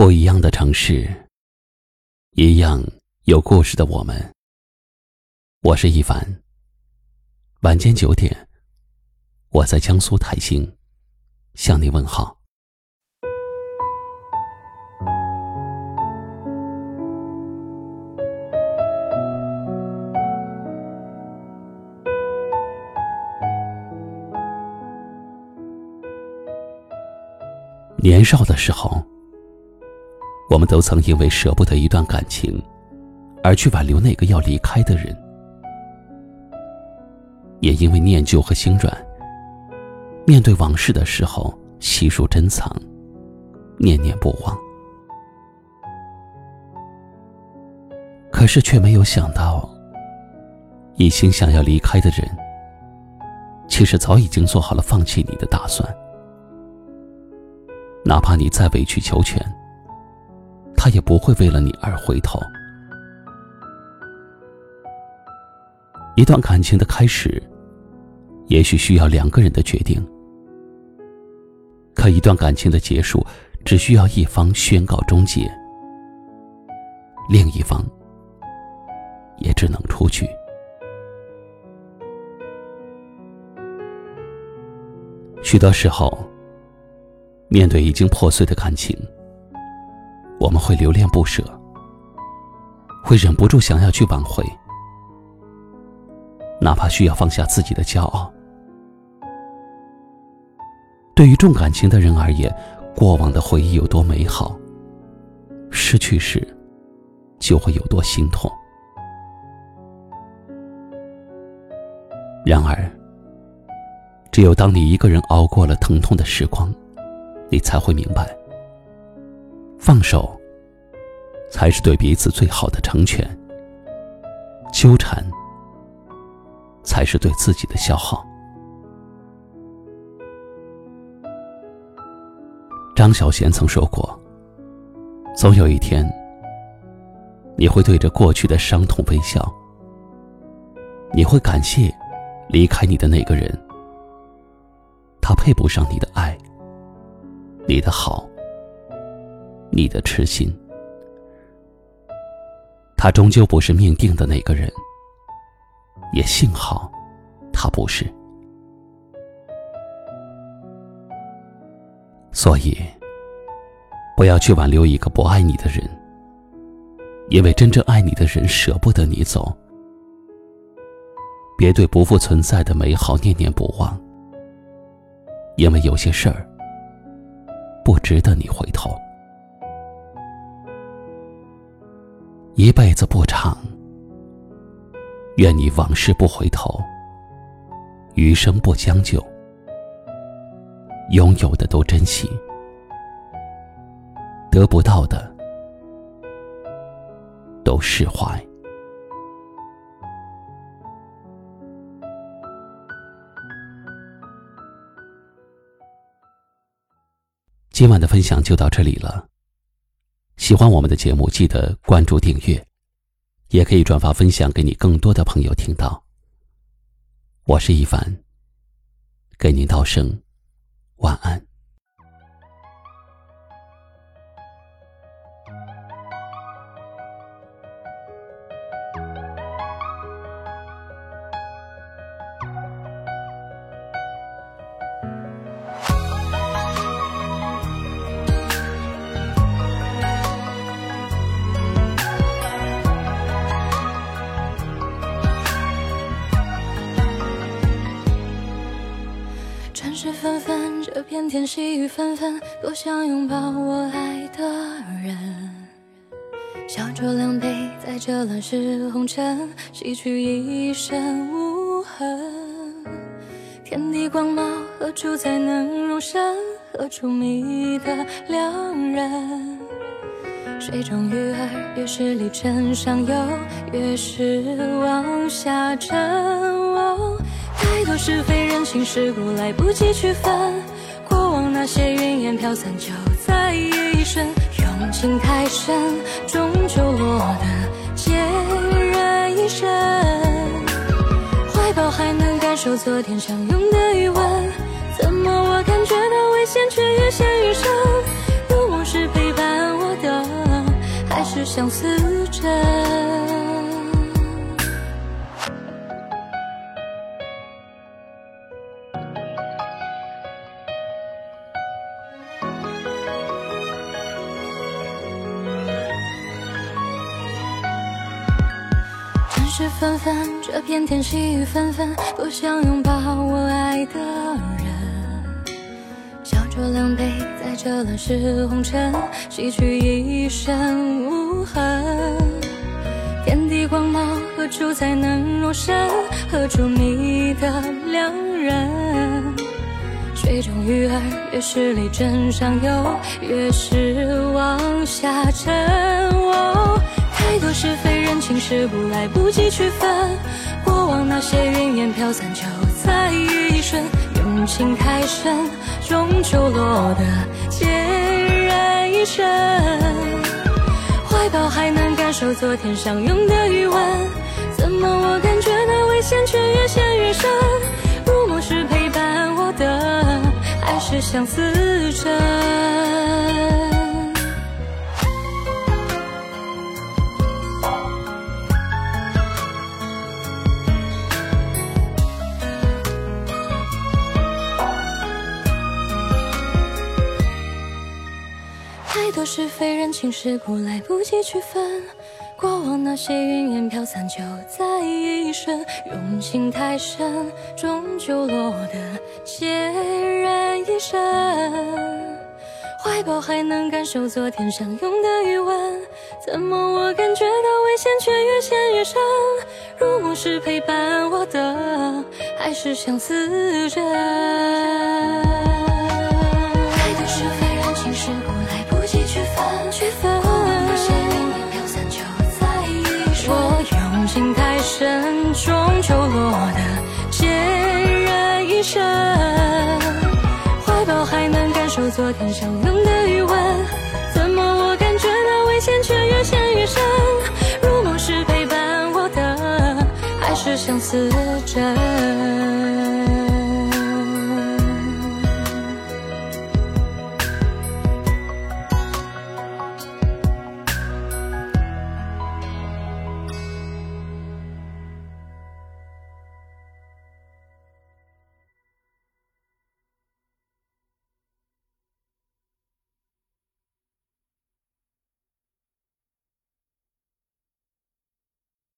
不一样的城市，一样有故事的我们。我是一凡。晚间九点，我在江苏泰兴向你问好。年少的时候。我们都曾因为舍不得一段感情，而去挽留那个要离开的人；也因为念旧和心软，面对往事的时候悉数珍藏，念念不忘。可是却没有想到，一心想要离开的人，其实早已经做好了放弃你的打算。哪怕你再委曲求全。他也不会为了你而回头。一段感情的开始，也许需要两个人的决定；可一段感情的结束，只需要一方宣告终结，另一方也只能出去。许多时候，面对已经破碎的感情。我们会留恋不舍，会忍不住想要去挽回，哪怕需要放下自己的骄傲。对于重感情的人而言，过往的回忆有多美好，失去时就会有多心痛。然而，只有当你一个人熬过了疼痛的时光，你才会明白。放手，才是对彼此最好的成全；纠缠，才是对自己的消耗。张小娴曾说过：“总有一天，你会对着过去的伤痛微笑，你会感谢离开你的那个人，他配不上你的爱，你的好。”你的痴心，他终究不是命定的那个人，也幸好，他不是。所以，不要去挽留一个不爱你的人，因为真正爱你的人舍不得你走。别对不复存在的美好念念不忘，因为有些事儿不值得你回头。一辈子不长，愿你往事不回头，余生不将就，拥有的都珍惜，得不到的都释怀。今晚的分享就到这里了。喜欢我们的节目，记得关注订阅，也可以转发分享给你更多的朋友听到。我是一凡，给您道声晚安。尘世纷纷，这片天细雨纷纷，多想拥抱我爱的人。小酌两杯，在这乱世红尘，洗去一身无痕。天地光芒，何处才能容身？何处觅得良人？水中鱼儿，越是离尘上游，越是往下沉。太多是非人情世故来不及区分，过往那些云烟飘散，就在一瞬。用情太深，终究落得孑然一身。怀抱还能感受昨天相拥的余温，怎么我感觉到危险，却越陷越深？有往事陪伴我的，还。是相思枕。尘世纷纷，这片天细雨纷纷，多想拥抱我爱的人。笑酌两杯，在这乱世红尘，洗去一身无痕。天地光芒，何处才能容身？何处觅得良人？水中鱼儿，越是离真上游，越是往下沉。太多是非人情世故，来不及区分。过往那些云烟飘散，就在一瞬。用情太深，终究落得孑然一身。怀抱还能感受昨天相拥的余温，怎么我感觉那危险却越陷越深？入梦时陪伴我的，还是相思枕。是非人情世故，来不及区分。过往那些云烟飘散，就在一瞬。用情太深，终究落得孑然一身。怀抱还能感受昨天相拥的余温，怎么我感觉到危险却越陷越深？入梦时陪伴我的，还是相思枕。终究落得孑然一身。怀抱还能感受昨天相拥的余温，怎么我感觉到危险却越陷越深？入梦时陪伴我的，还是相思枕。